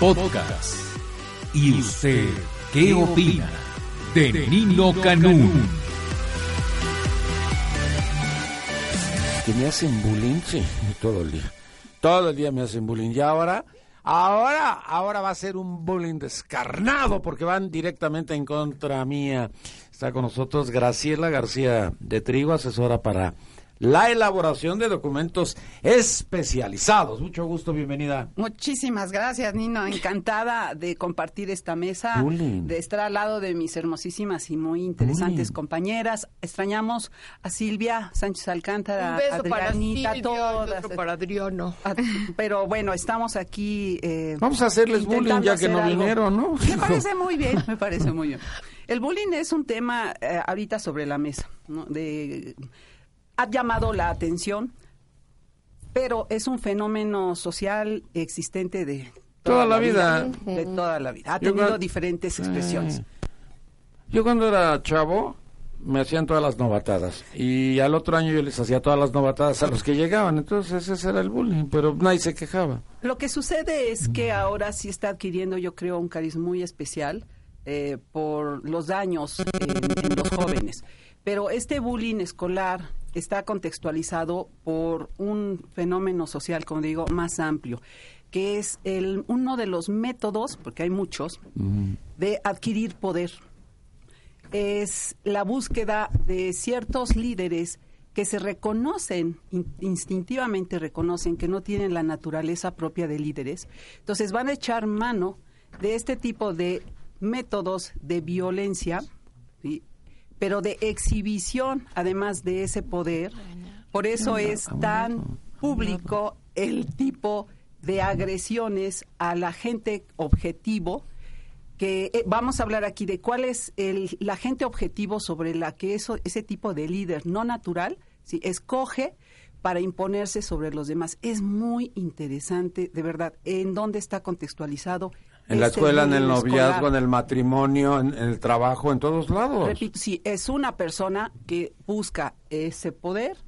Podcast. ¿Y usted qué opina de Nino Canún? Que me hacen bullying, sí, todo el día. Todo el día me hacen bullying. Y ahora, ahora, ahora va a ser un bullying descarnado porque van directamente en contra mía. Está con nosotros Graciela García de Trigo, asesora para la elaboración de documentos especializados. Mucho gusto, bienvenida. Muchísimas gracias, Nino. Encantada de compartir esta mesa, Bullying. de estar al lado de mis hermosísimas y muy interesantes compañeras. Extrañamos a Silvia Sánchez Alcántara, Un beso para Adrianita, Silvia y todas. otro para Adriano. Ah, Pero bueno, estamos aquí. eh, Vamos a hacerles bullying ya que no algo. vinieron, ¿no? Me parece muy bien, me parece muy bien. El bullying es un tema eh, ahorita sobre la mesa, ¿no? De, ha llamado la atención, pero es un fenómeno social existente de Toda la vida. de toda la vida. Ha Yo tenido cuan- diferentes expresiones. Yo cuando era chavo me hacían todas las novatadas y al otro año yo les hacía todas las novatadas a los que llegaban, entonces ese era el bullying, pero nadie se quejaba. Lo que sucede es que ahora sí está adquiriendo, yo creo, un cariz muy especial eh, por los daños en, en los jóvenes. Pero este bullying escolar está contextualizado por un fenómeno social, como digo, más amplio, que es el, uno de los métodos, porque hay muchos, de adquirir poder. Es la búsqueda de ciertos líderes que se reconocen, in- instintivamente reconocen que no tienen la naturaleza propia de líderes. Entonces van a echar mano de este tipo de métodos de violencia, ¿sí? Pero de exhibición, además de ese poder. Por eso es tan público el tipo de agresiones a la gente objetivo que eh, vamos a hablar aquí de cuál es el, la gente objetivo sobre la que eso, ese tipo de líder no natural ¿sí? escoge para imponerse sobre los demás. Es muy interesante, de verdad, en dónde está contextualizado. En la este escuela, en el noviazgo, escolar. en el matrimonio, en, en el trabajo, en todos lados. Repito, sí, es una persona que busca ese poder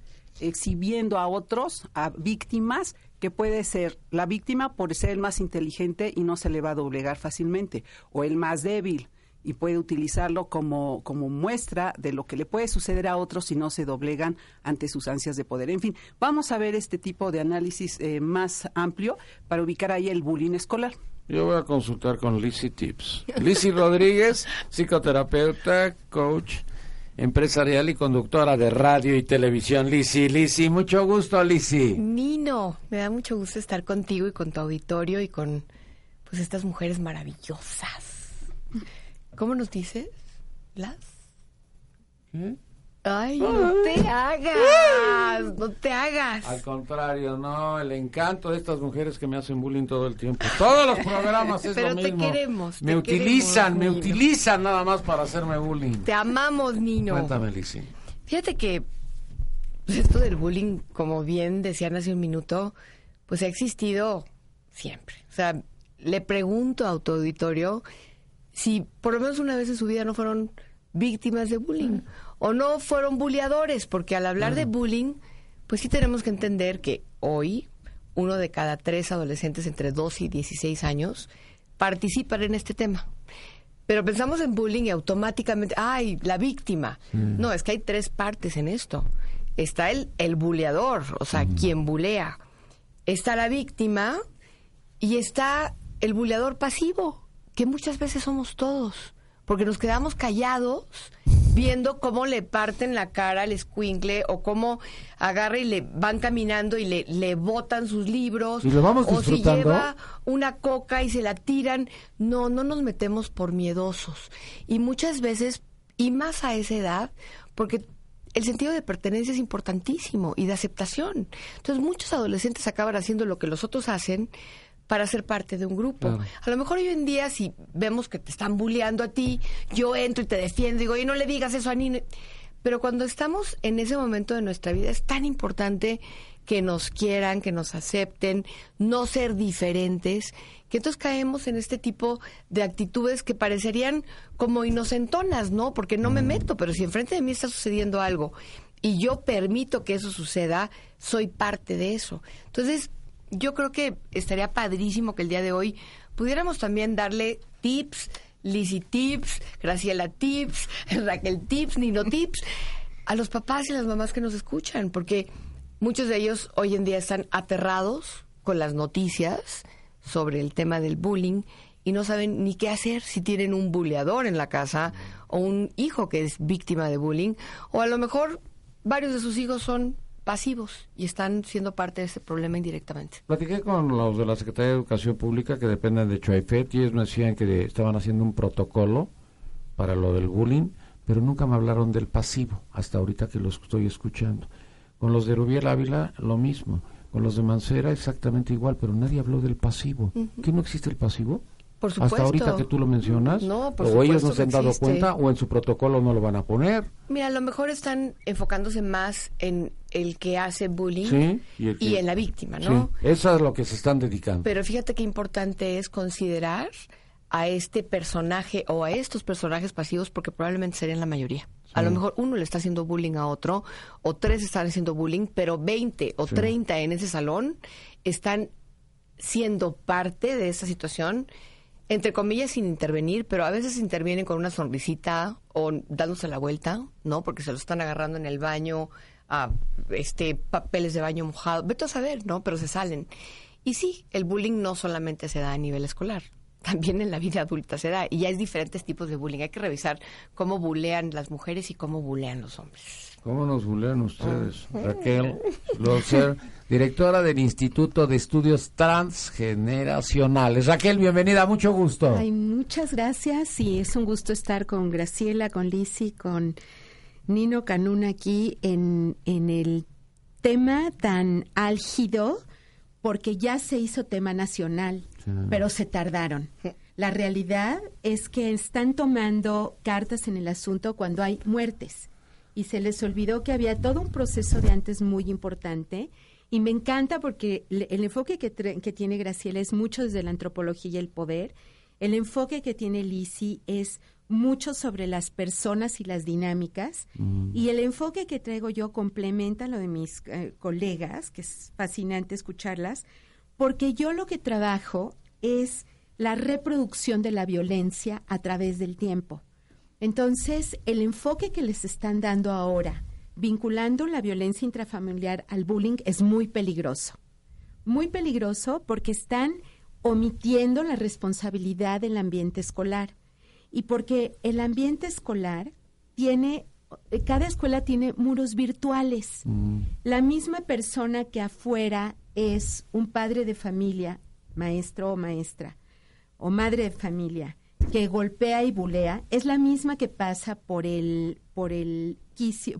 exhibiendo a otros, a víctimas, que puede ser la víctima por ser el más inteligente y no se le va a doblegar fácilmente, o el más débil y puede utilizarlo como, como muestra de lo que le puede suceder a otros si no se doblegan ante sus ansias de poder. En fin, vamos a ver este tipo de análisis eh, más amplio para ubicar ahí el bullying escolar. Yo voy a consultar con Lizzy Tips. Lizzy Rodríguez, psicoterapeuta, coach empresarial y conductora de radio y televisión. Lizzy, Lizzy, mucho gusto, Lizzy. Nino, me da mucho gusto estar contigo y con tu auditorio y con pues estas mujeres maravillosas. ¿Cómo nos dices? ¿Las? Ay, no te hagas, no te hagas. Al contrario, no, el encanto de estas mujeres que me hacen bullying todo el tiempo. Todos los programas es Pero lo te mismo. queremos, Me te utilizan, queremos, me Nino. utilizan nada más para hacerme bullying. Te amamos, Nino. Cuéntame, Lizzy. Fíjate que pues, esto del bullying, como bien decían hace un minuto, pues ha existido siempre. O sea, le pregunto a tu auditorio si por lo menos una vez en su vida no fueron víctimas de bullying o no fueron bulleadores, porque al hablar de bullying, pues sí tenemos que entender que hoy uno de cada tres adolescentes entre 12 y 16 años participan en este tema. Pero pensamos en bullying y automáticamente, ay, la víctima. No, es que hay tres partes en esto. Está el, el buleador, o sea, quien bulea. Está la víctima y está el buleador pasivo, que muchas veces somos todos, porque nos quedamos callados viendo cómo le parten la cara al escuincle o cómo agarra y le van caminando y le, le botan sus libros. ¿Y lo vamos o si lleva una coca y se la tiran. No, no nos metemos por miedosos. Y muchas veces, y más a esa edad, porque el sentido de pertenencia es importantísimo y de aceptación. Entonces muchos adolescentes acaban haciendo lo que los otros hacen para ser parte de un grupo. A lo mejor hoy en día si vemos que te están bulleando a ti, yo entro y te defiendo, digo, y no le digas eso a ni Pero cuando estamos en ese momento de nuestra vida es tan importante que nos quieran, que nos acepten, no ser diferentes, que entonces caemos en este tipo de actitudes que parecerían como inocentonas, ¿no? Porque no me meto, pero si enfrente de mí está sucediendo algo y yo permito que eso suceda, soy parte de eso. Entonces, yo creo que estaría padrísimo que el día de hoy pudiéramos también darle tips, Lizzy tips, Graciela tips, Raquel tips, Nino tips, a los papás y las mamás que nos escuchan, porque Muchos de ellos hoy en día están aterrados con las noticias sobre el tema del bullying y no saben ni qué hacer si tienen un bulleador en la casa o un hijo que es víctima de bullying o a lo mejor varios de sus hijos son pasivos y están siendo parte de ese problema indirectamente. Platiqué con los de la Secretaría de Educación Pública que dependen de Chuaifet y ellos me decían que estaban haciendo un protocolo para lo del bullying, pero nunca me hablaron del pasivo hasta ahorita que los estoy escuchando. Con los de Rubiel Ávila lo mismo. Con los de Mancera exactamente igual, pero nadie habló del pasivo. ¿Qué no existe el pasivo? Por supuesto. Hasta ahorita que tú lo mencionas. No, por o ellos no se han dado cuenta o en su protocolo no lo van a poner. Mira, a lo mejor están enfocándose más en el que hace bullying y, en la víctima, ¿no? Sí, eso es lo que se están dedicando. Pero fíjate qué importante es considerar a este personaje o a estos personajes pasivos porque probablemente serían la mayoría. A lo mejor uno le está haciendo bullying a otro, o tres están haciendo bullying, pero 20 o 30 en ese salón están siendo parte de esa situación, entre comillas, sin intervenir, pero a veces intervienen con una sonrisita o dándose la vuelta, ¿no? Porque se lo están agarrando en el baño, a este papeles de baño mojado, vete a saber, ¿no? Pero se salen. Y sí, el bullying no solamente se da a nivel escolar, también en la vida adulta se da. Y ya hay diferentes tipos de bullying. Hay que revisar cómo bulean las mujeres y cómo bulean los hombres. ¿Cómo nos bulean ustedes? Raquel Loser, directora del Instituto de Estudios Transgeneracionales. Raquel, bienvenida, mucho gusto. Ay, muchas gracias y es un gusto estar con Graciela, con Lisi, con Nino Canún aquí en, en el tema tan álgido porque ya se hizo tema nacional pero se tardaron. La realidad es que están tomando cartas en el asunto cuando hay muertes y se les olvidó que había todo un proceso de antes muy importante y me encanta porque el enfoque que, que tiene Graciela es mucho desde la antropología y el poder. El enfoque que tiene Lisi es mucho sobre las personas y las dinámicas mm. y el enfoque que traigo yo complementa lo de mis eh, colegas, que es fascinante escucharlas, porque yo lo que trabajo es la reproducción de la violencia a través del tiempo. Entonces, el enfoque que les están dando ahora, vinculando la violencia intrafamiliar al bullying, es muy peligroso. Muy peligroso porque están omitiendo la responsabilidad del ambiente escolar y porque el ambiente escolar tiene cada escuela tiene muros virtuales. Mm. La misma persona que afuera es un padre de familia, maestro o maestra, o madre de familia, que golpea y bulea, es la misma que pasa por el, por el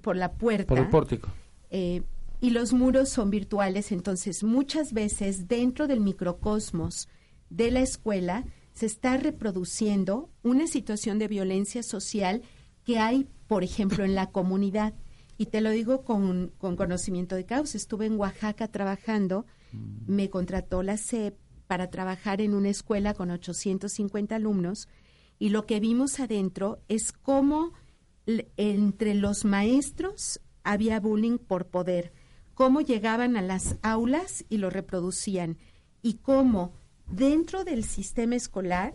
por la puerta. Por el pórtico. Eh, y los muros son virtuales, entonces muchas veces dentro del microcosmos de la escuela se está reproduciendo una situación de violencia social que hay, por ejemplo, en la comunidad. Y te lo digo con, con conocimiento de causa. Estuve en Oaxaca trabajando, mm. me contrató la CEP para trabajar en una escuela con 850 alumnos y lo que vimos adentro es cómo entre los maestros había bullying por poder, cómo llegaban a las aulas y lo reproducían y cómo dentro del sistema escolar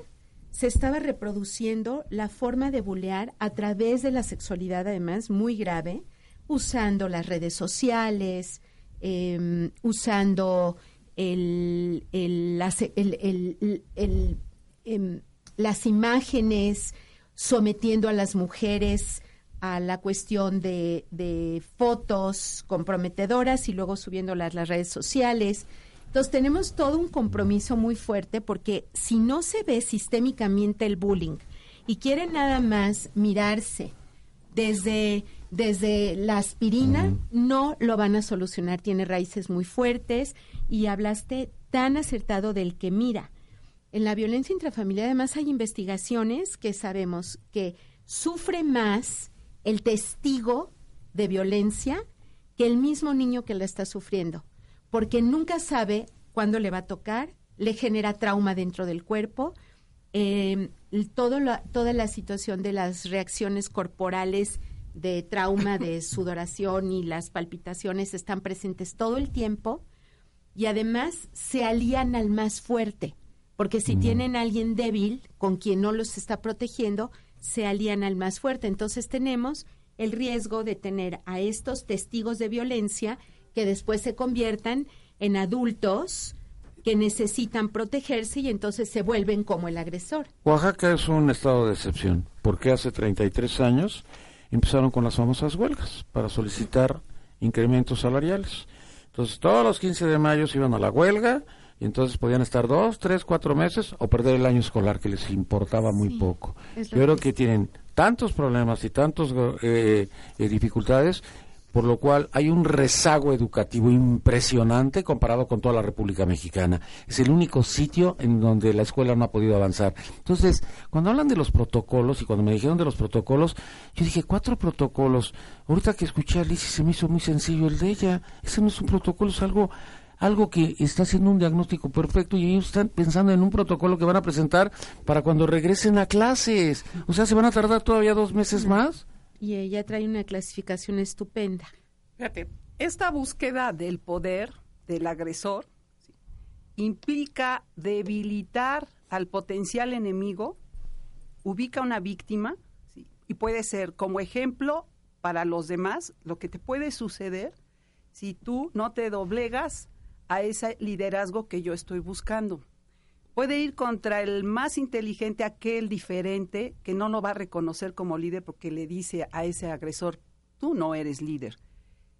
se estaba reproduciendo la forma de bulear a través de la sexualidad, además, muy grave, usando las redes sociales, em, usando el, las, em, las imágenes, sometiendo a las mujeres a la cuestión de, de fotos comprometedoras y luego subiéndolas a las redes sociales. Entonces tenemos todo un compromiso muy fuerte porque si no se ve sistémicamente el bullying y quieren nada más mirarse desde, desde la aspirina no lo van a solucionar, tiene raíces muy fuertes y hablaste tan acertado del que mira. En la violencia intrafamiliar además hay investigaciones que sabemos que sufre más el testigo de violencia que el mismo niño que la está sufriendo, porque nunca sabe cuándo le va a tocar, le genera trauma dentro del cuerpo, eh, todo toda la situación de las reacciones corporales de trauma, de sudoración y las palpitaciones están presentes todo el tiempo y además se alían al más fuerte, porque si tienen a alguien débil con quien no los está protegiendo, se alían al más fuerte. Entonces tenemos el riesgo de tener a estos testigos de violencia que después se conviertan en adultos que necesitan protegerse y entonces se vuelven como el agresor. Oaxaca es un estado de excepción, porque hace 33 años empezaron con las famosas huelgas para solicitar incrementos salariales. Entonces todos los 15 de mayo se iban a la huelga y entonces podían estar dos, tres, cuatro meses o perder el año escolar que les importaba muy poco. Yo creo que tienen tantos problemas y tantas eh, eh, dificultades por lo cual hay un rezago educativo impresionante comparado con toda la República Mexicana. Es el único sitio en donde la escuela no ha podido avanzar. Entonces, cuando hablan de los protocolos y cuando me dijeron de los protocolos, yo dije, cuatro protocolos. Ahorita que escuché a Liz se me hizo muy sencillo el de ella. Ese no es un protocolo, es algo algo que está haciendo un diagnóstico perfecto y ellos están pensando en un protocolo que van a presentar para cuando regresen a clases. O sea, ¿se van a tardar todavía dos meses más? Y ella trae una clasificación estupenda. Fíjate, esta búsqueda del poder del agresor implica debilitar al potencial enemigo, ubica una víctima y puede ser como ejemplo para los demás lo que te puede suceder si tú no te doblegas a ese liderazgo que yo estoy buscando. Puede ir contra el más inteligente, aquel diferente, que no lo va a reconocer como líder porque le dice a ese agresor, tú no eres líder.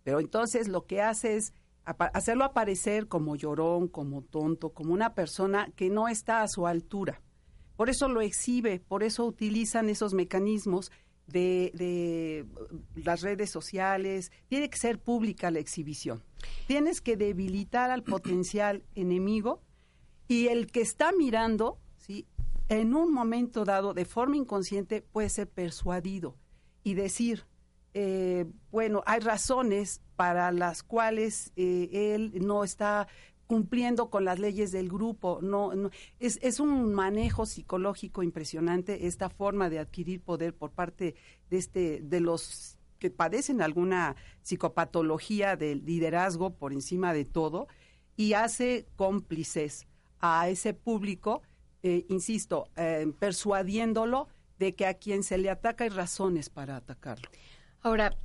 Pero entonces lo que hace es hacerlo aparecer como llorón, como tonto, como una persona que no está a su altura. Por eso lo exhibe, por eso utilizan esos mecanismos de, de, las redes sociales. Tiene que ser pública la exhibición. Tienes que debilitar al potencial enemigo y el que está mirando, ¿sí? en un momento dado, de forma inconsciente, puede ser persuadido y decir, eh, bueno, hay razones para las cuales eh, él no está cumpliendo con las leyes del grupo. No, es, es, un manejo psicológico impresionante esta forma de adquirir poder por parte de este de los que padecen alguna psicopatología del liderazgo por encima de todo y hace cómplices a ese público, eh, insisto, eh, persuadiéndolo de que a quien se le ataca hay razones para atacarlo. Ahora,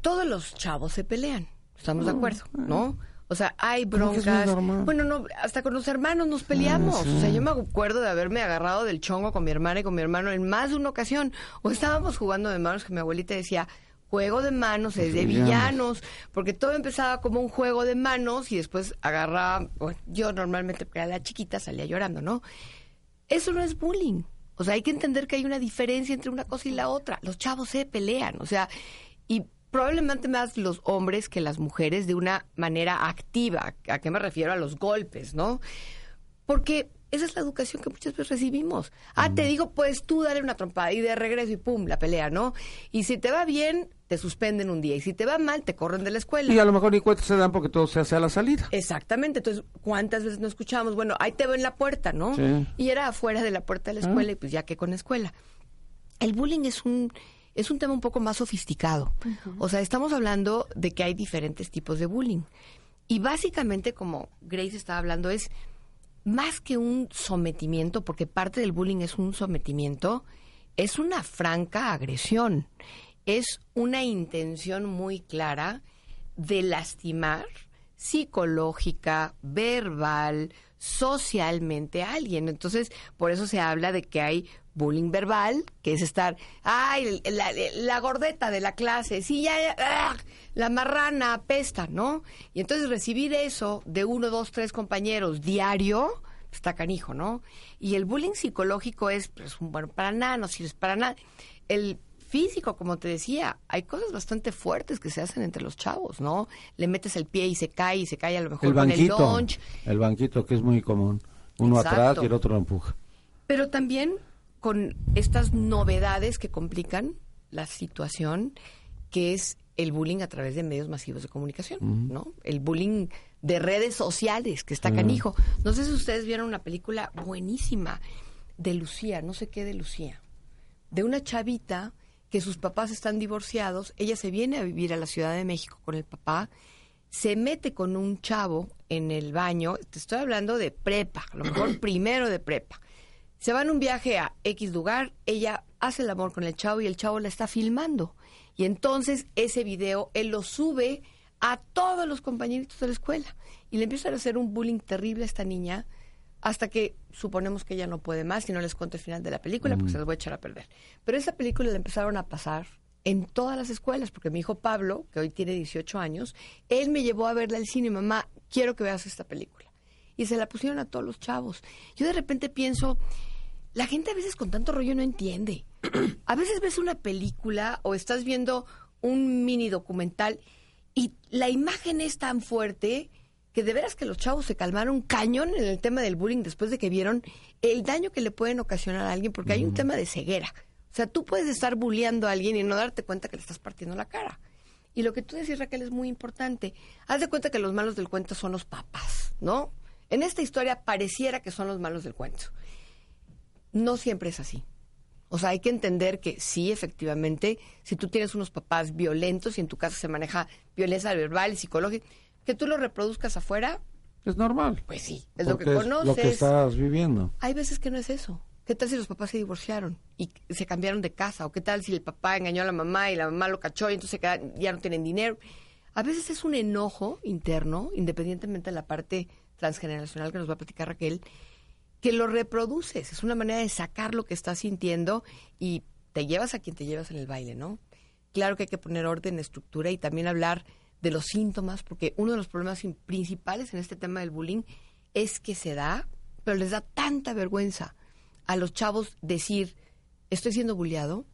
todos los chavos se pelean, estamos de mm. acuerdo, ¿no? O sea, hay broncas. Bueno, no, hasta con los hermanos nos peleamos. Ah, o sea, yo me acuerdo de haberme agarrado del chongo con mi hermana y con mi hermano en más de una ocasión. O estábamos jugando de manos que mi abuelita decía, juego de manos es de villanos, porque todo empezaba como un juego de manos y después agarraba, bueno, yo normalmente era la chiquita, salía llorando, ¿no? Eso no es bullying. O sea, hay que entender que hay una diferencia entre una cosa y la otra. Los chavos se pelean, o sea, y probablemente más los hombres que las mujeres de una manera activa. ¿A qué me refiero? A los golpes, ¿no? Porque esa es la educación que muchas veces recibimos. Ah, te digo, pues tú dale una trompada y de regreso y pum, la pelea, ¿no? Y si te va bien, te suspenden un día. Y si te va mal, te corren de la escuela. Y a lo mejor ni cuenta se dan porque todo se hace a la salida. Exactamente. Entonces, ¿cuántas veces no escuchamos? Bueno, ahí te veo en la puerta, ¿no? Y era afuera de la puerta de la escuela y pues ya que con escuela. El bullying es un es un tema un poco más sofisticado. O sea, estamos hablando de que hay diferentes tipos de bullying. Y básicamente, como Grace estaba hablando, es más que un sometimiento, porque parte del bullying es un sometimiento, es una franca agresión, es una intención muy clara de lastimar psicológica, verbal, socialmente a alguien. Entonces, por eso se habla de que hay bullying verbal, que es estar, ay, la, gordeta de la clase, sí, ya, ah, la marrana apesta, ¿no? Y entonces recibir eso de uno, dos, tres compañeros diario, está canijo, ¿no? Y el bullying psicológico es, pues, bueno para nada, no sirves para nada. El físico, como te decía, hay cosas bastante fuertes que se hacen entre los chavos, ¿no? Le metes el pie y se cae y se cae a lo mejor El con banquito, el lunch. el banquito que es muy común. Uno Exacto. atrás y el otro lo empuja. Pero también con estas novedades que complican la situación, que es el bullying a través de medios masivos de comunicación, ¿no? El bullying de redes sociales, que está canijo. No sé si ustedes vieron una película buenísima de Lucía, no sé qué de Lucía, de una chavita que sus papás están divorciados, ella se viene a vivir a la Ciudad de México con el papá, se mete con un chavo en el baño, te estoy hablando de prepa, a lo mejor primero de prepa. Se van un viaje a X lugar, ella hace el amor con el chavo y el chavo la está filmando. Y entonces ese video él lo sube a todos los compañeritos de la escuela. Y le empiezan a hacer un bullying terrible a esta niña hasta que suponemos que ella no puede más y no les cuento el final de la película porque se las voy a echar a perder. Pero esa película la empezaron a pasar en todas las escuelas porque mi hijo Pablo, que hoy tiene 18 años, él me llevó a verla al cine, mamá, quiero que veas esta película. Y se la pusieron a todos los chavos. Yo de repente pienso, la gente a veces con tanto rollo no entiende. A veces ves una película o estás viendo un mini documental y la imagen es tan fuerte que de veras que los chavos se calmaron cañón en el tema del bullying después de que vieron el daño que le pueden ocasionar a alguien porque hay un tema de ceguera. O sea, tú puedes estar bulleando a alguien y no darte cuenta que le estás partiendo la cara. Y lo que tú decís, Raquel, es muy importante. Haz de cuenta que los malos del cuento son los papás, ¿no? En esta historia pareciera que son los malos del cuento. No siempre es así. O sea, hay que entender que sí, efectivamente, si tú tienes unos papás violentos y en tu casa se maneja violencia verbal, psicológica, que tú lo reproduzcas afuera, Es normal. pues sí, es lo que conoces. lo que estás viviendo. Hay veces que no es eso. ¿Qué tal si los papás se divorciaron y se cambiaron de casa? ¿O qué tal si el papá engañó a la mamá y la mamá lo cachó y entonces ya no tienen dinero? A veces es un enojo interno, independientemente de la parte transgeneracional que nos va a platicar Raquel, que lo reproduces. Es una manera de sacar lo que estás sintiendo y te llevas a quien te llevas en el baile, ¿no? Claro que hay que poner orden, estructura y también hablar de los síntomas, porque uno de los problemas in- principales en este tema del bullying es que se da, pero les da tanta vergüenza a los chavos decir, estoy siendo bulleado,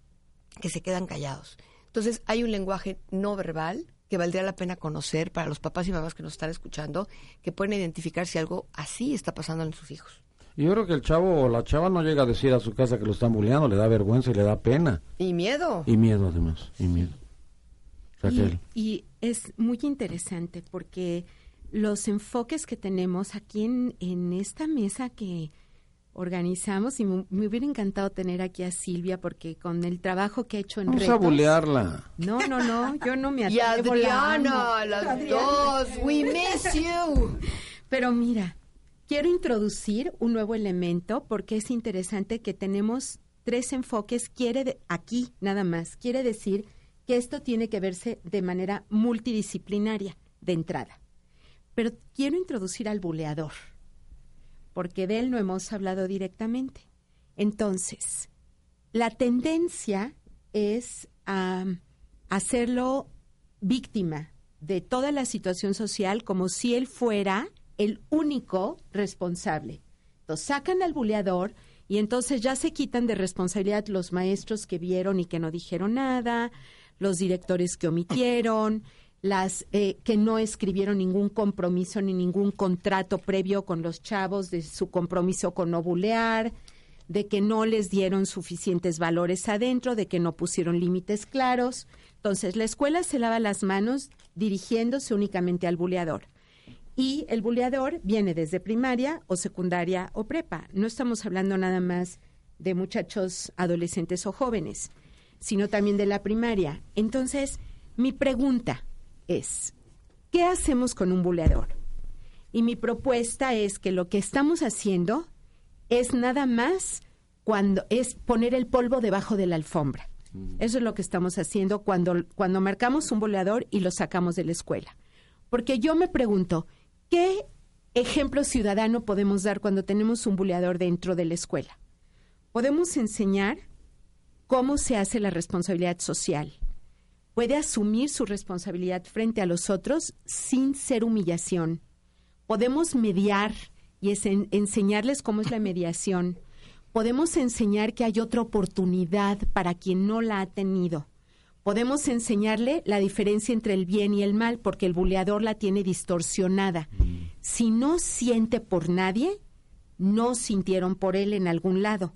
que se quedan callados. Entonces hay un lenguaje no verbal que valdría la pena conocer para los papás y mamás que nos están escuchando, que pueden identificar si algo así está pasando en sus hijos. Y yo creo que el chavo o la chava no llega a decir a su casa que lo están bulleando, le da vergüenza y le da pena. Y miedo. Y miedo además, y miedo. Raquel. Y, y es muy interesante porque los enfoques que tenemos aquí en, en esta mesa que organizamos, y me, me hubiera encantado tener aquí a Silvia porque con el trabajo que ha hecho en Vamos a bullearla. No, no, no, yo no me Y atrevo. amo. Adriana, las dos, we miss you. Pero mira, quiero introducir un nuevo elemento porque es interesante que tenemos tres enfoques. Quiere de- aquí nada más, quiere decir que esto tiene que verse de manera multidisciplinaria de entrada. Pero quiero introducir al buleador, porque de él no hemos hablado directamente. Entonces, la tendencia es a hacerlo víctima de toda la situación social como si él fuera el único responsable. Entonces sacan al buleador y entonces ya se quitan de responsabilidad los maestros que vieron y que no dijeron nada, los directores que omitieron, las eh, que no escribieron ningún compromiso ni ningún contrato previo con los chavos de su compromiso con no bulear, de que no les dieron suficientes valores adentro, de que no pusieron límites claros. Entonces, la escuela se lava las manos dirigiéndose únicamente al buleador. Y el buleador viene desde primaria o secundaria o prepa. No estamos hablando nada más de muchachos adolescentes o jóvenes, sino también de la primaria. Entonces, mi pregunta es, ¿qué hacemos con un buleador? Y mi propuesta es que lo que estamos haciendo es nada más cuando es poner el polvo debajo de la alfombra. Eso es lo que estamos haciendo cuando, cuando marcamos un boleador y lo sacamos de la escuela. Porque yo me pregunto, ¿qué ejemplo ciudadano podemos dar cuando tenemos un buleador dentro de la escuela? Podemos enseñar cómo se hace la responsabilidad social. Puede asumir su responsabilidad frente a los otros sin ser humillación. Podemos mediar y es en- enseñarles cómo es la mediación. podemos enseñar que hay otra oportunidad para quien no la ha tenido. Podemos enseñarle la diferencia entre el bien y el mal, porque el buleador la tiene distorsionada. Si no siente por nadie, no sintieron por él en algún lado.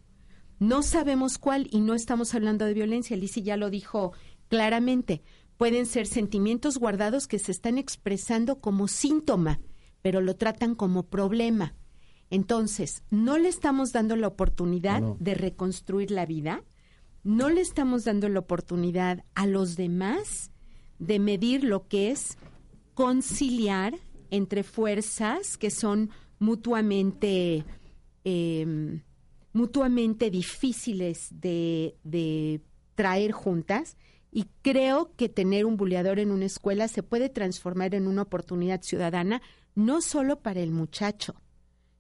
No sabemos cuál y no estamos hablando de violencia. Lizzie ya lo dijo claramente. Pueden ser sentimientos guardados que se están expresando como síntoma, pero lo tratan como problema. Entonces, no le estamos dando la oportunidad de reconstruir la vida, no le estamos dando la oportunidad a los demás de medir lo que es conciliar entre fuerzas que son mutuamente em, mutuamente difíciles de, de traer juntas y creo que tener un buleador en una escuela se puede transformar en una oportunidad ciudadana no solo para el muchacho,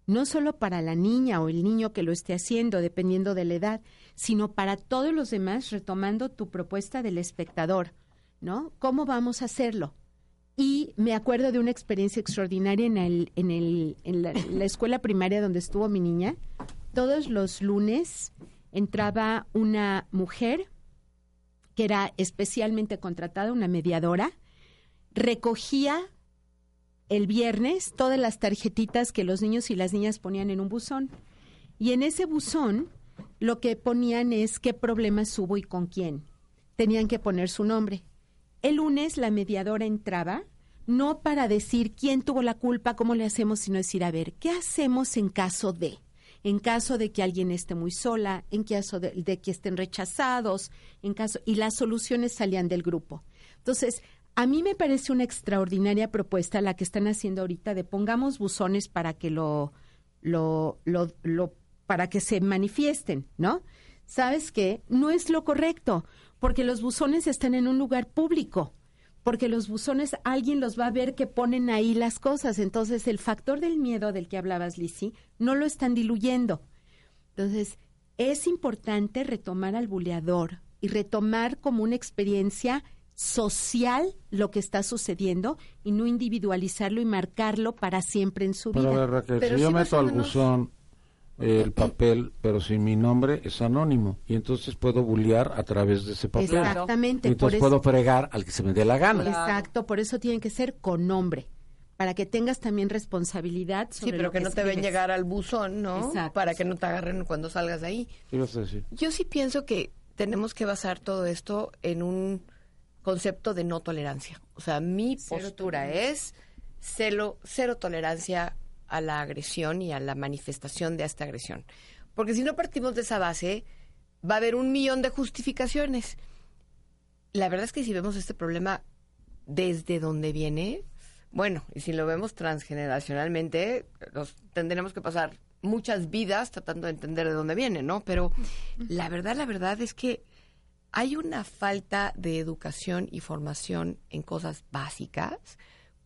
no solo para la niña o el niño que lo esté haciendo, dependiendo de la edad, sino para todos los demás, retomando tu propuesta del espectador, ¿no? ¿Cómo vamos a hacerlo? Y me acuerdo de una experiencia extraordinaria en, el, en, el, la escuela primaria donde estuvo mi niña. Todos los lunes entraba una mujer que era especialmente contratada, una mediadora, recogía el viernes todas las tarjetitas que los niños y las niñas ponían en un buzón. Y en ese buzón lo que ponían es qué problemas hubo y con quién. Tenían que poner su nombre. El lunes la mediadora entraba, no para decir quién tuvo la culpa, cómo le hacemos, sino decir, a ver, ¿qué hacemos en caso de? En caso de que alguien esté muy sola, en caso de, de que estén rechazados, en caso y las soluciones salían del grupo. Entonces, a mí me parece una extraordinaria propuesta la que están haciendo ahorita de pongamos buzones para que lo, lo, lo, lo para que se manifiesten, ¿no? ¿Sabes qué? No es lo correcto, porque los buzones están en un lugar público, porque los buzones alguien los va a ver que ponen ahí las cosas, entonces el factor del miedo del que hablabas, Lizzie, no lo están diluyendo. Entonces, es importante retomar al buleador y retomar como una experiencia social lo que está sucediendo y no individualizarlo y marcarlo para siempre en su Pero, vida. a ver, Raquel, Pero si yo meto al menos- buzón el papel, pero sin mi nombre, es anónimo. Y entonces puedo bullear a través de ese papel. Exactamente, Y por entonces eso, puedo fregar al que se me dé la gana. exacto, por eso tiene que ser con nombre, para que tengas también responsabilidad Sí, sobre pero lo que no te ven llegar al buzón, ¿no? Exacto. Para que no te agarren cuando salgas de ahí. ¿Qué ibas a decir? Yo sí pienso que tenemos que basar todo esto en un concepto de no tolerancia. O sea, mi postura es cero, cero tolerancia a la agresión y a la manifestación de esta agresión. Porque si no partimos de esa base, va a haber un millón de justificaciones. La verdad es que si vemos este problema desde donde viene, bueno, y si lo vemos transgeneracionalmente, los tendremos que pasar muchas vidas tratando de entender de dónde viene, ¿no? Pero la verdad, la verdad es que hay una falta de educación y formación en cosas básicas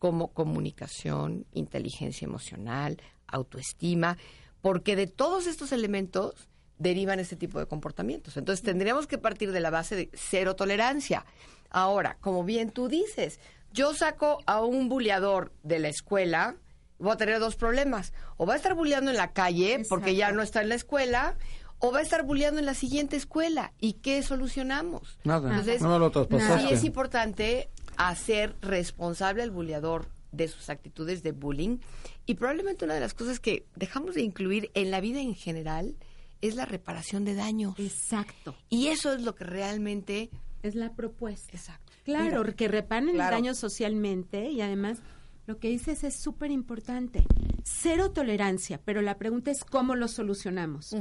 como comunicación, inteligencia emocional, autoestima, porque de todos estos elementos derivan este tipo de comportamientos. Entonces tendríamos que partir de la base de cero tolerancia. Ahora, como bien tú dices, yo saco a un buleador de la escuela, voy a tener dos problemas. O va a estar buleando en la calle porque ya no está en la escuela, o va a estar buleando en la siguiente escuela. ¿Y qué solucionamos? Nada, Entonces, no me lo sí es importante hacer responsable al buleador de sus actitudes de bullying. Y probablemente una de las cosas que dejamos de incluir en la vida en general es la reparación de daños. Exacto, Y eso es lo que realmente... es la propuesta. Exacto. Claro, que reparen Claro. el daño socialmente y además lo que dices es súper importante. Cero tolerancia, pero la pregunta es cómo lo solucionamos.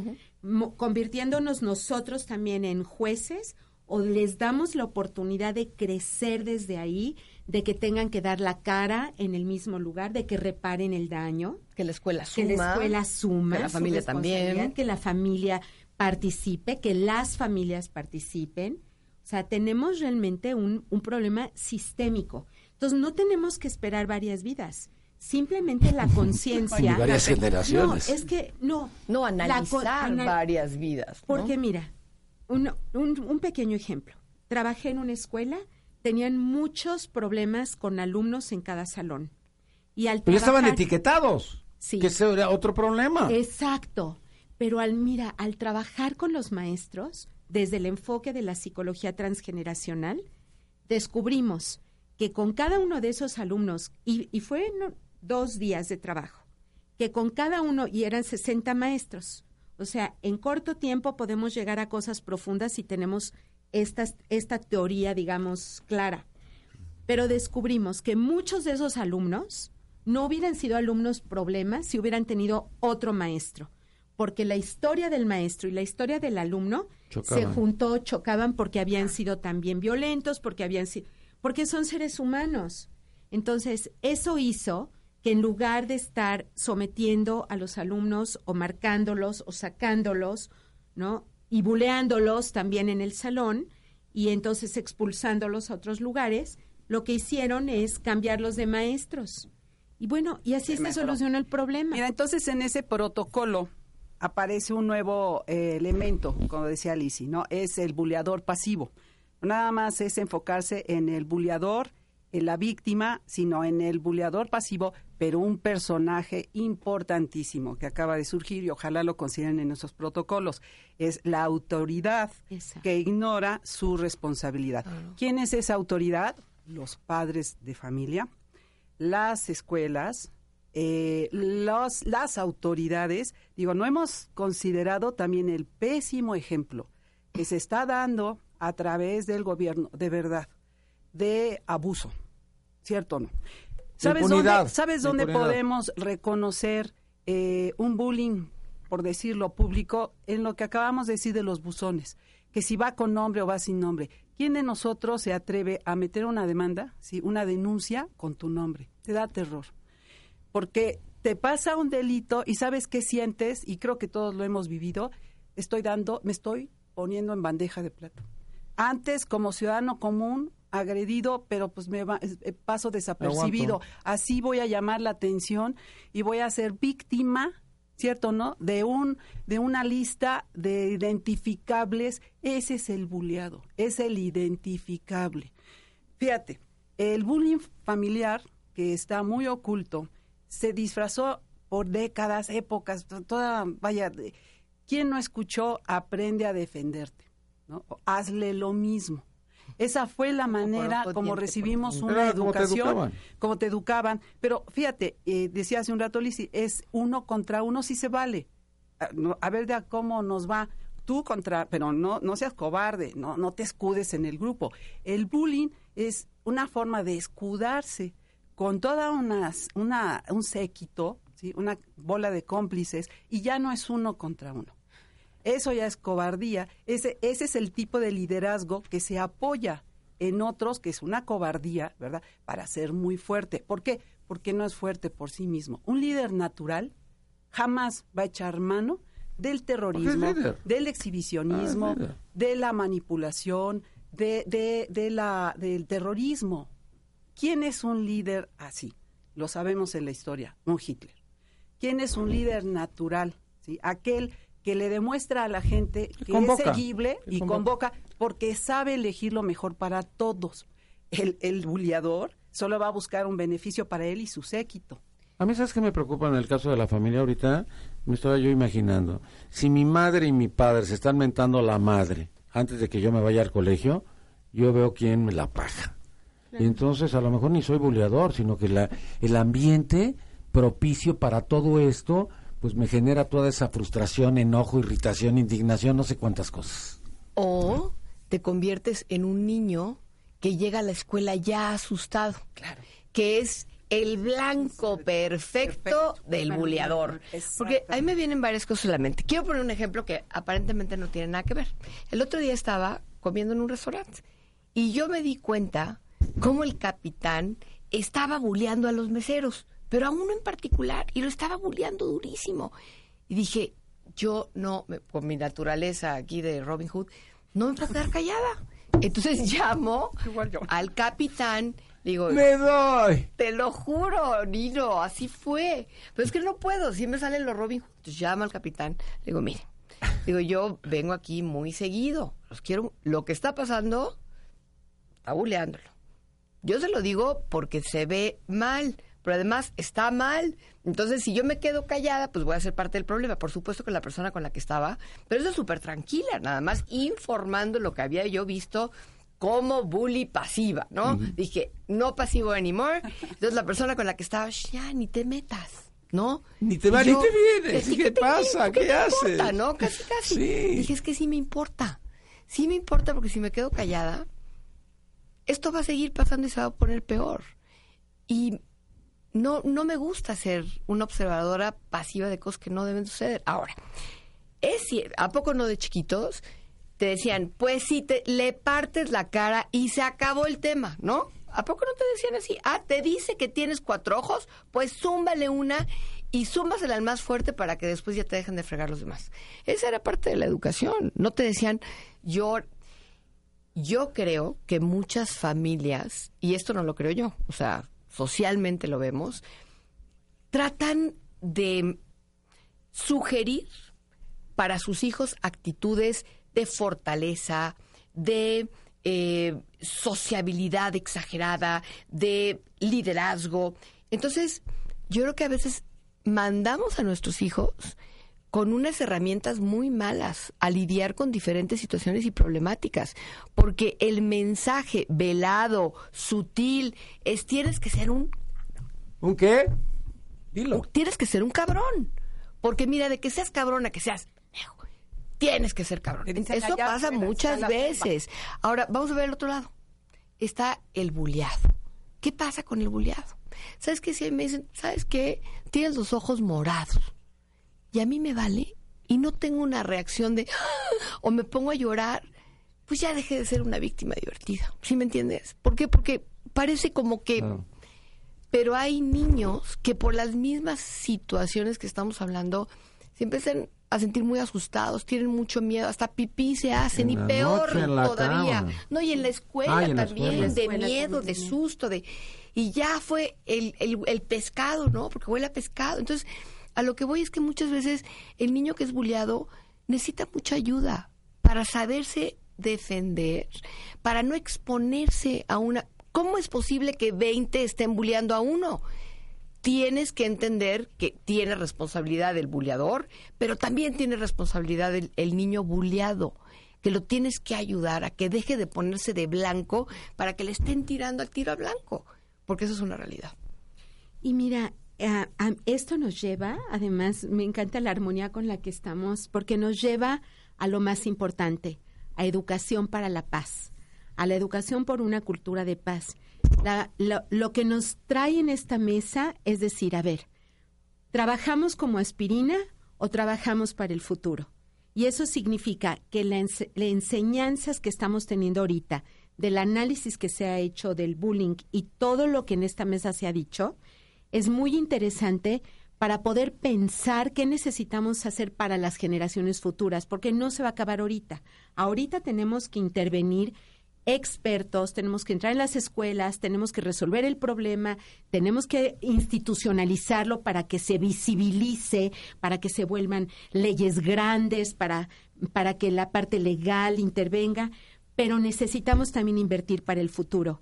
Mo- Convirtiéndonos nosotros también en jueces o les damos la oportunidad de crecer desde ahí, de que tengan que dar la cara en el mismo lugar, de que reparen el daño Que la escuela que suma. la escuela suma, que la familia también. que la familia participe, que las familias participen. O sea, tenemos realmente un, un problema sistémico. Entonces, no tenemos que esperar varias vidas. Simplemente la conciencia. Varias generaciones. No, es que no. No, La analizar anal- varias vidas. ¿no? Porque mira, un, un, un pequeño ejemplo. Trabajé en una escuela, tenían muchos problemas con alumnos en cada salón. Y al Pero estaban etiquetados. Sí. Que ese era otro problema. Exacto. pero al mira, al trabajar con los maestros desde el enfoque de la psicología transgeneracional, descubrimos que con cada uno de esos alumnos, y, y fueron dos días de trabajo, que con cada uno, y eran 60 maestros, o sea, en corto tiempo podemos llegar a cosas profundas si tenemos esta, esta teoría, digamos, clara. Pero descubrimos que muchos de esos alumnos no hubieran sido alumnos problemas si hubieran tenido otro maestro, porque la historia del maestro y la historia del alumno se juntó, chocaban porque habían sido también violentos, porque habían sido, porque son seres humanos. Entonces, eso hizo que en lugar de estar sometiendo a los alumnos o marcándolos o sacándolos, ¿no? Y buleándolos también en el salón y entonces expulsándolos a otros lugares, lo que hicieron es cambiarlos de maestros. Y bueno, y así se soluciona el problema. Mira, entonces en ese protocolo aparece un nuevo eh, elemento, como decía Lisi, ¿no? Es el buleador pasivo. Nada más es enfocarse en el buleador en la víctima, sino en el buleador pasivo, pero un personaje importantísimo que acaba de surgir y ojalá lo consideren en nuestros protocolos, es la autoridad que ignora su responsabilidad. ¿Quién es esa autoridad? Los padres de familia, las escuelas, eh, los, las autoridades. Digo, no hemos considerado también el pésimo ejemplo que se está dando a través del gobierno, de verdad, de abuso ¿cierto o no? ¿Sabes dónde, ¿sabes dónde podemos reconocer eh, un bullying, por decirlo público, en lo que acabamos de decir de los buzones? Que si va con nombre o va sin nombre. ¿Quién de nosotros se atreve a meter una demanda, sí, una denuncia con tu nombre? Te da terror. Porque te pasa un delito y sabes qué sientes, y creo que todos lo hemos vivido, estoy dando, me estoy poniendo en bandeja de plata. Antes, como ciudadano común, agredido, pero pues me eh, paso desapercibido. Así voy a llamar la atención y voy a ser víctima, ¿cierto, no? De un de una lista de identificables, ese es el bulleado, es el identificable. Fíjate, el bullying familiar que está muy oculto se disfrazó por décadas, épocas, toda vaya, ¿quién no escuchó aprende a defenderte? ¿no? Hazle lo mismo esa fue la manera como recibimos una educación, como te, educaban. Pero fíjate, eh, decía hace un rato Lisi, es uno contra uno si se vale. Ah, a, ver de cómo nos va tú contra, pero no, no seas cobarde, no, no te escudes en el grupo. El bullying es una forma de escudarse con toda una, una, un séquito, ¿sí? una bola de cómplices, y ya no es uno contra uno. Eso ya es cobardía. Ese, ese es el tipo de liderazgo que se apoya en otros, que es una cobardía, ¿verdad? Para ser muy fuerte. ¿Por qué? Porque no es fuerte por sí mismo. Un líder natural jamás va a echar mano del terrorismo, del exhibicionismo, ah, de la manipulación, de, de, de, la, del terrorismo. ¿Quién es un líder así? Lo sabemos en la historia, un Hitler. ¿Quién es un líder natural? ¿Sí? Aquel que le demuestra a la gente que es seguible y convoca. porque sabe elegir lo mejor para todos. El, el bulliador solo va a buscar un beneficio para él y su séquito. A mí, ¿sabes qué me preocupa en el caso de la familia ahorita? Me estaba yo imaginando. Si mi madre y mi padre se están mentando la madre antes de que yo me vaya al colegio, yo veo quién me la paja. Y entonces a lo mejor ni soy bulliador, sino que la, el ambiente propicio para todo esto pues me genera toda esa frustración, enojo, irritación, indignación, no sé cuántas cosas. O te conviertes en un niño que llega a la escuela ya asustado. Claro. Que es el blanco perfecto, del buleador. Porque ahí me vienen varias cosas solamente. Quiero poner un ejemplo que aparentemente no tiene nada que ver. El otro día estaba comiendo en un restaurante y yo me di cuenta cómo el capitán estaba buleando a los meseros pero a uno en particular, y lo estaba bulleando durísimo. Y dije, yo no, con mi naturaleza aquí de Robin Hood, no me puedo quedar callada. Entonces llamo al capitán, digo, me doy. Te lo juro, Nino, así fue. Pero es que no puedo, si me salen los Robin Hood. Entonces llamo al capitán, digo, mire, digo, yo vengo aquí muy seguido, los quiero, lo que está pasando, está bulleándolo. Yo se lo digo porque se ve mal, pero además está mal. Entonces, si yo me quedo callada, pues voy a ser parte del problema. Por supuesto que la persona con la que estaba, pero eso es súper tranquila, nada más informando lo que había yo visto como bully pasiva, ¿no? Dije, no pasivo anymore. Entonces la persona con la que estaba, ya, ni te metas. ¿No? Ni te va ni te vienes. ¿Qué, pasa? ¿Qué, ¿Qué haces? Importa, ¿no? Casi, casi. Dije, es que sí me importa. Sí me importa porque si me quedo callada, esto va a seguir pasando y se va a poner peor. Y no, no me gusta ser una observadora pasiva de cosas que no deben suceder. Ahora, es ¿a poco no de chiquitos? Te decían, pues si te le partes la cara y se acabó el tema, ¿no? ¿A poco no te decían así? Ah, te dice que tienes cuatro ojos, pues zúmbale una y zúmbasela al más fuerte para que después ya te dejen de fregar los demás. Esa era parte de la educación. No te decían, yo, yo creo que muchas familias, y esto no lo creo yo, o sea, socialmente lo vemos, tratan de sugerir para sus hijos actitudes de fortaleza, de eh, sociabilidad exagerada, de liderazgo. Entonces, yo creo que a veces mandamos a nuestros hijos con unas herramientas muy malas a lidiar con diferentes situaciones y problemáticas, porque el mensaje velado, sutil, es tienes que ser un... ¿Un qué? Dilo. Tienes que ser un cabrón, porque mira, de que seas cabrón a que seas... Tienes que ser cabrón. Eso pasa muchas veces. Ahora, vamos a ver el otro lado. Está el bulleado. ¿Qué pasa con el bulleado? ¿Sabes qué? Si me dicen, ¿sabes qué? Tienes los ojos morados y a mí me vale y no tengo una reacción de o me pongo a llorar, pues ya dejé de ser una víctima divertida. ¿Sí me entiendes? ¿Por qué? Porque parece como que pero hay niños que por las mismas situaciones que estamos hablando se empiezan a sentir muy asustados, tienen mucho miedo, hasta pipí se hacen y peor todavía. No, y en la escuela también, de miedo, de susto, de y ya fue el, el, el pescado, ¿no? Porque huele a pescado. Entonces, a lo que voy es que muchas veces el niño que es bulleado necesita mucha ayuda para saberse defender, para no exponerse a una... ¿Cómo es posible que 20 estén bulleando a uno? Tienes que entender que tiene responsabilidad el bulleador, pero también tiene responsabilidad el, niño bulleado que lo tienes que ayudar a que deje de ponerse de blanco para que le estén tirando al tiro a blanco, porque eso es una realidad. Y mira, eh, esto nos lleva, además, me encanta la armonía con la que estamos, porque nos lleva a lo más importante, a educación para la paz, a la educación por una cultura de paz. lo que nos trae en esta mesa es decir, a ver, ¿trabajamos como aspirina o trabajamos para el futuro? Y eso significa que las enseñanzas que estamos teniendo ahorita, del análisis que se ha hecho del bullying y todo lo que en esta mesa se ha dicho, es muy interesante para poder pensar qué necesitamos hacer para las generaciones futuras, porque no se va a acabar ahorita. Ahorita tenemos que intervenir expertos, tenemos que entrar en las escuelas, tenemos que resolver el problema, tenemos que institucionalizarlo para que se visibilice, para que se vuelvan leyes grandes, para, para que la parte legal intervenga, pero necesitamos también invertir para el futuro.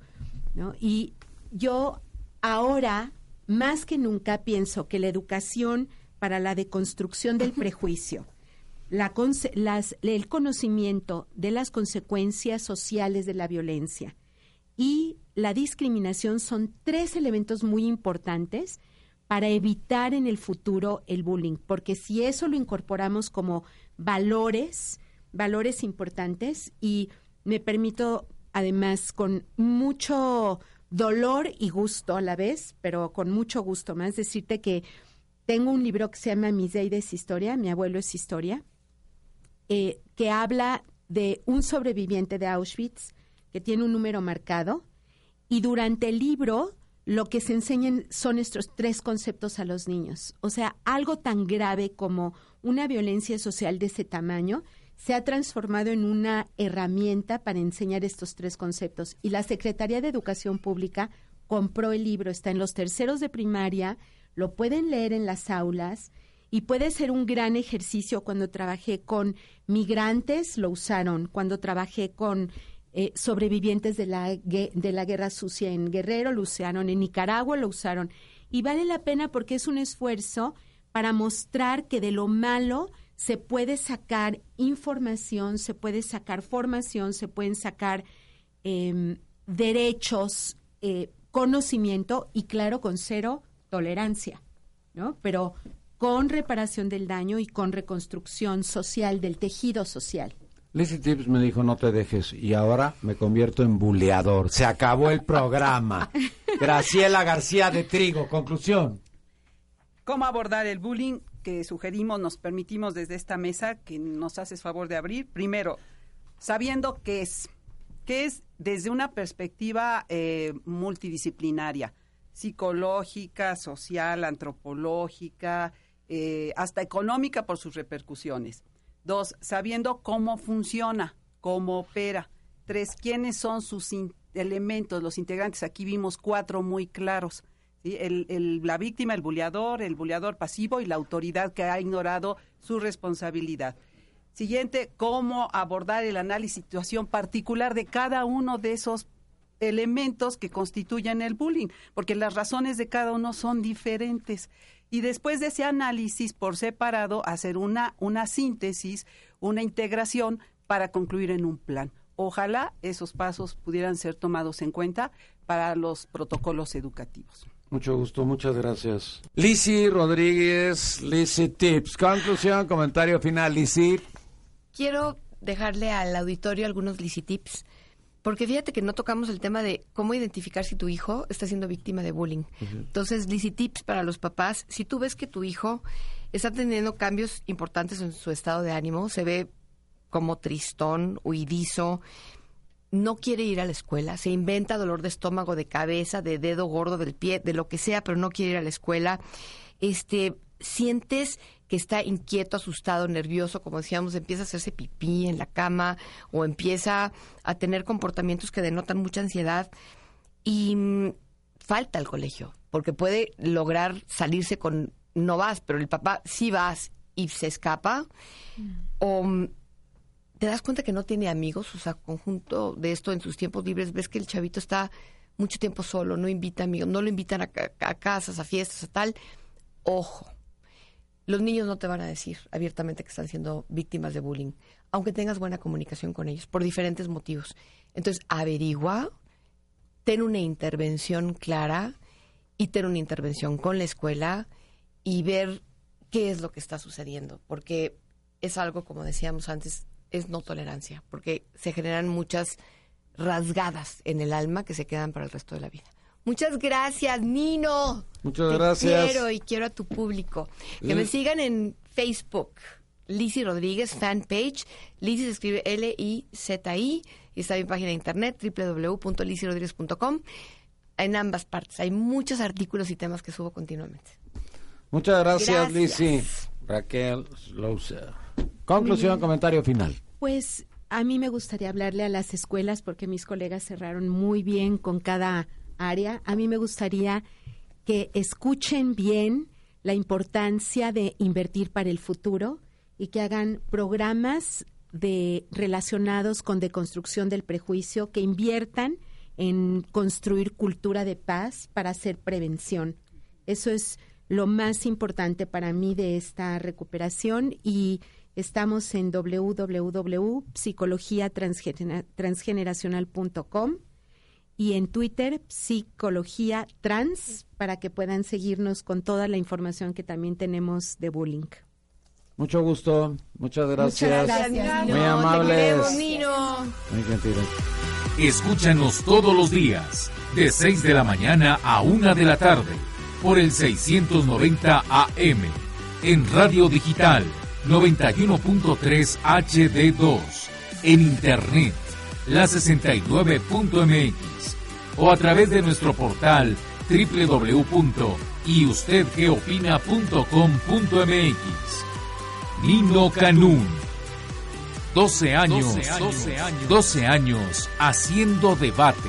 ¿no? Y yo ahora más que nunca pienso que la educación para la deconstrucción del prejuicio, la, el conocimiento de las consecuencias sociales de la violencia y la discriminación son tres elementos muy importantes para evitar en el futuro el bullying, porque si eso lo incorporamos como valores, valores importantes, y me permito además con mucho dolor y gusto a la vez, pero con mucho gusto más, decirte que tengo un libro que se llama Mis es Historia, Mi abuelo es Historia, eh, que habla de un sobreviviente de Auschwitz que tiene un número marcado y durante el libro lo que se enseñan son estos tres conceptos a los niños. O sea, algo tan grave como una violencia social de ese tamaño se ha transformado en una herramienta para enseñar estos tres conceptos. Y la Secretaría de Educación Pública compró el libro, está en los terceros de primaria, lo pueden leer en las aulas y puede ser un gran ejercicio cuando trabajé con migrantes, lo usaron, cuando trabajé con eh, sobrevivientes de la, de la guerra sucia en Guerrero, lo usaron, en Nicaragua lo usaron. y vale la pena porque es un esfuerzo para mostrar que de lo malo se puede sacar información, se puede sacar formación, se pueden sacar em, derechos, eh, conocimiento y claro, con cero tolerancia, ¿no? Pero con reparación del daño y con reconstrucción social del tejido social. Lizzie Tips me dijo no te dejes y ahora me convierto en buleador. Se acabó el programa. Graciela García de Trigo, conclusión. ¿Cómo abordar el bullying? Que sugerimos, nos permitimos desde esta mesa, que nos haces favor de abrir. Primero, sabiendo qué es, qué es desde una perspectiva eh, multidisciplinaria, psicológica, social, antropológica, eh, hasta económica por sus repercusiones. Dos, sabiendo cómo funciona, cómo opera. Tres, quiénes son sus elementos, los integrantes. Aquí vimos cuatro muy claros el, la víctima, el buleador, el buleador pasivo y la autoridad que ha ignorado su responsabilidad. Siguiente, cómo abordar el análisis situación particular de cada uno de esos elementos que constituyen el bullying, porque las razones de cada uno son diferentes. Y después de ese análisis por separado, hacer una, una síntesis, una integración para concluir en un plan. Ojalá esos pasos pudieran ser tomados en cuenta para los protocolos educativos. Mucho gusto, muchas gracias. Lisi Rodríguez, Lisi Tips. Conclusión, comentario final, Lisi. Quiero dejarle al auditorio algunos Lisi Tips, porque fíjate que no tocamos el tema de cómo identificar si tu hijo está siendo víctima de bullying. Entonces, Lisi Tips para los papás, si tú ves que tu hijo está teniendo cambios importantes en su estado de ánimo, se ve como tristón, huidizo, no quiere ir a la escuela, se inventa dolor de estómago, de cabeza, de dedo gordo del pie, de lo que sea, pero no quiere ir a la escuela. Este, sientes que está inquieto, asustado, nervioso, como decíamos, empieza a hacerse pipí en la cama o empieza a tener comportamientos que denotan mucha ansiedad y mm, falta al colegio, porque puede lograr salirse con no vas, pero el papá sí vas y se escapa mm. o mm, te das cuenta que no tiene amigos, o sea, conjunto de esto en sus tiempos libres, ves que el chavito está mucho tiempo solo, no invita amigos, no lo invitan a, casas, a fiestas, a tal. Ojo, los niños no te van a decir abiertamente que están siendo víctimas de bullying, aunque tengas buena comunicación con ellos, por diferentes motivos. Entonces, averigua, ten una intervención clara y ten una intervención con la escuela y ver qué es lo que está sucediendo, porque es algo, como decíamos antes, es no tolerancia, porque se generan muchas rasgadas en el alma que se quedan para el resto de la vida. Muchas gracias, Nino. Muchas gracias. Quiero y quiero a tu público. Que me sigan en Facebook. Lizzy Rodríguez, fanpage. Lizzy se escribe L-I-Z-I. Y está mi página de internet, www.lizyrodríguez.com. En ambas partes. Hay muchos artículos y temas que subo continuamente. Muchas gracias, gracias. Raquel Slouser. Conclusión, comentario final. Pues a mí me gustaría hablarle a las escuelas porque mis colegas cerraron muy bien con cada área. A mí me gustaría que escuchen bien la importancia de invertir para el futuro y que hagan programas de relacionados con deconstrucción del prejuicio, que inviertan en construir cultura de paz para hacer prevención. Eso es lo más importante para mí de esta recuperación y Estamos en www.psicologiatransgeneracional.com y en Twitter Psicología Trans para que puedan seguirnos con toda la información que también tenemos de bullying. Mucho gusto, muchas gracias. Muchas gracias Muy amables. Muy gentiles. Escúchanos todos los días, de 6 de la mañana a 1 de la tarde, por el 690 AM, en Radio Digital 91.3 HD2, en Internet, la 69.mx o a través de nuestro portal www.yustedgeopina.com.mx. Nino Canún. 12 años, 12 años, 12 años haciendo debate.